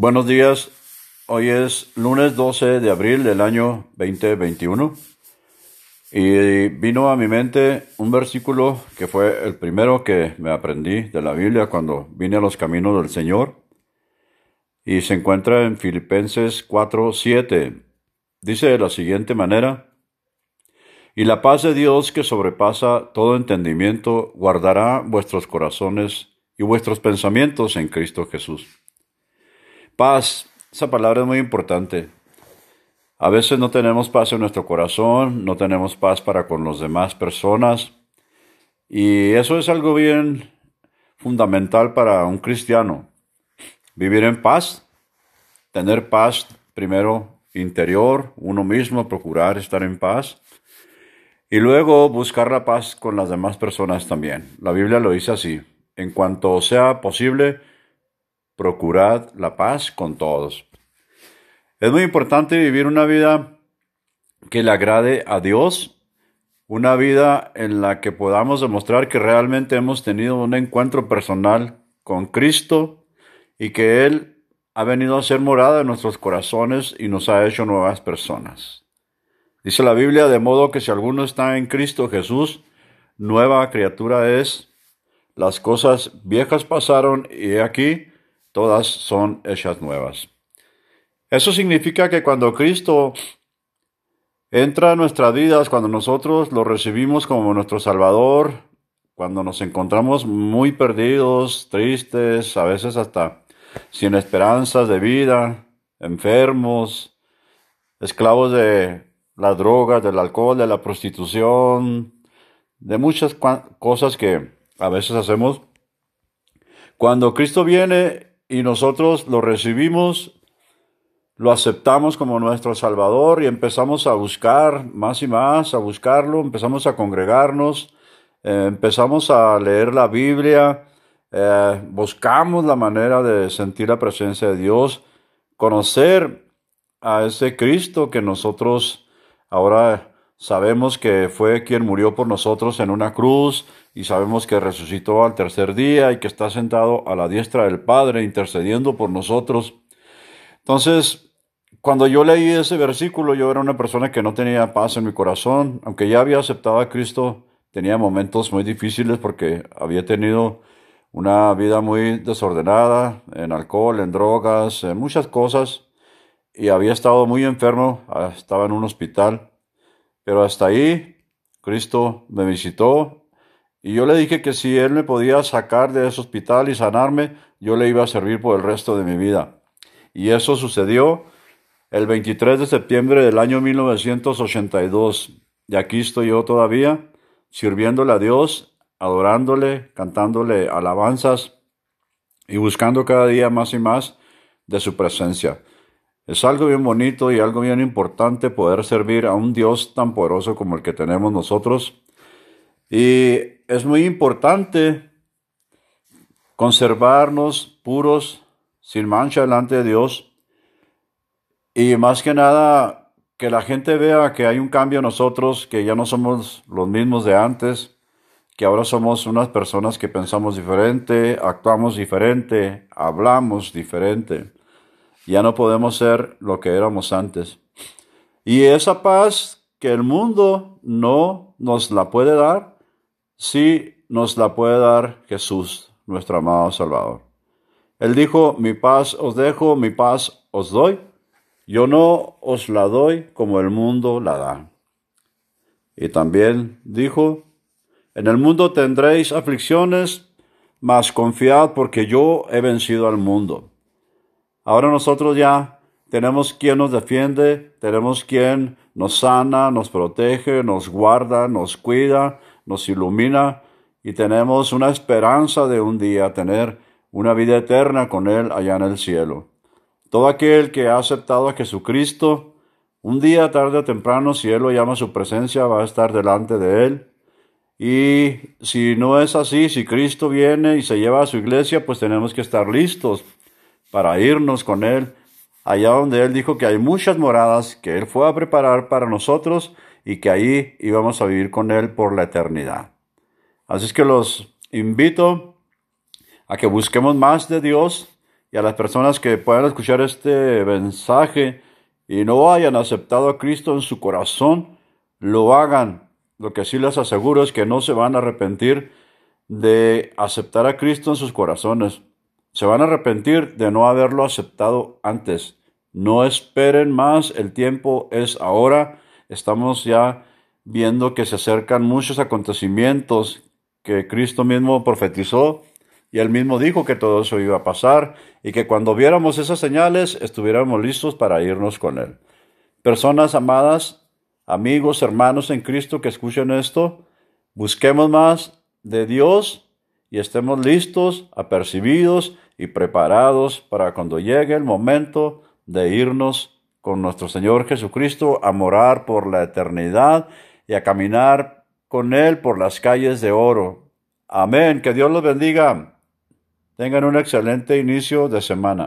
Buenos días. Hoy es lunes 12 de abril del año 2021 y vino a mi mente un versículo que fue el primero que me aprendí de la Biblia cuando vine a los caminos del Señor y se encuentra en Filipenses 4:7. Dice de la siguiente manera: Y la paz de Dios que sobrepasa todo entendimiento guardará vuestros corazones y vuestros pensamientos en Cristo Jesús. Paz, esa palabra es muy importante. A veces no tenemos paz en nuestro corazón, no tenemos paz para con las demás personas. Y eso es algo bien fundamental para un cristiano. Vivir en paz, tener paz primero interior, uno mismo, procurar estar en paz. Y luego buscar la paz con las demás personas también. La Biblia lo dice así. En cuanto sea posible, procurad la paz con todos. Es muy importante vivir una vida que le agrade a Dios, una vida en la que podamos demostrar que realmente hemos tenido un encuentro personal con Cristo y que Él ha venido a ser morada en nuestros corazones y nos ha hecho nuevas personas. Dice la Biblia, de modo que si alguno está en Cristo Jesús, nueva criatura es, las cosas viejas pasaron y aquí todas son hechas nuevas. Eso significa que cuando Cristo entra a nuestras vidas, cuando nosotros lo recibimos como nuestro Salvador, cuando nos encontramos muy perdidos, tristes, a veces hasta sin esperanzas de vida, enfermos, esclavos de las drogas, del alcohol, de la prostitución, de muchas cosas que a veces hacemos. Cuando Cristo viene y nosotros lo recibimos, lo aceptamos como nuestro Salvador y empezamos a buscar más y más, a buscarlo, empezamos a congregarnos, eh, empezamos a leer la Biblia, eh, buscamos la manera de sentir la presencia de Dios, conocer a ese Cristo que nosotros ahora sabemos que fue quien murió por nosotros en una cruz y sabemos que resucitó al tercer día y que está sentado a la diestra del Padre intercediendo por nosotros. Entonces, cuando yo leí ese versículo, yo era una persona que no tenía paz en mi corazón, aunque ya había aceptado a Cristo, tenía momentos muy difíciles porque había tenido una vida muy desordenada, en alcohol, en drogas, en muchas cosas, y había estado muy enfermo, ah, estaba en un hospital, pero hasta ahí Cristo me visitó y yo le dije que si Él me podía sacar de ese hospital y sanarme, yo le iba a servir por el resto de mi vida. Y eso sucedió el 23 de septiembre del año 1982. Y aquí estoy yo todavía, sirviéndole a Dios, adorándole, cantándole alabanzas y buscando cada día más y más de su presencia. Es algo bien bonito y algo bien importante poder servir a un Dios tan poderoso como el que tenemos nosotros. Y es muy importante conservarnos puros, sin mancha delante de Dios, y más que nada, que la gente vea que hay un cambio en nosotros, que ya no somos los mismos de antes, que ahora somos unas personas que pensamos diferente, actuamos diferente, hablamos diferente. Ya no podemos ser lo que éramos antes. Y esa paz que el mundo no nos la puede dar, sí nos la puede dar Jesús, nuestro amado Salvador. Él dijo, mi paz os dejo, mi paz os doy. Yo no os la doy como el mundo la da. Y también dijo, en el mundo tendréis aflicciones, mas confiad porque yo he vencido al mundo. Ahora nosotros ya tenemos quien nos defiende, tenemos quien nos sana, nos protege, nos guarda, nos cuida, nos ilumina y tenemos una esperanza de un día tener una vida eterna con Él allá en el cielo. Todo aquel que ha aceptado a Jesucristo, un día, tarde o temprano, si Él lo llama a su presencia, va a estar delante de Él. Y si no es así, si Cristo viene y se lleva a su iglesia, pues tenemos que estar listos para irnos con Él allá donde Él dijo que hay muchas moradas que Él fue a preparar para nosotros y que ahí íbamos a vivir con Él por la eternidad. Así es que los invito a que busquemos más de Dios, y a las personas que puedan escuchar este mensaje y no hayan aceptado a Cristo en su corazón, lo hagan. Lo que sí les aseguro es que no se van a arrepentir de aceptar a Cristo en sus corazones. Se van a arrepentir de no haberlo aceptado antes. No esperen más, el tiempo es ahora. Estamos ya viendo que se acercan muchos acontecimientos que Cristo mismo profetizó y él mismo dijo que todo eso iba a pasar y que cuando viéramos esas señales estuviéramos listos para irnos con Él. Personas amadas, amigos, hermanos en Cristo que escuchen esto, busquemos más de Dios y estemos listos, apercibidos y preparados para cuando llegue el momento de irnos con nuestro Señor Jesucristo a morar por la eternidad y a caminar con Él por las calles de oro. Amén. Que Dios los bendiga. Tengan un excelente inicio de semana.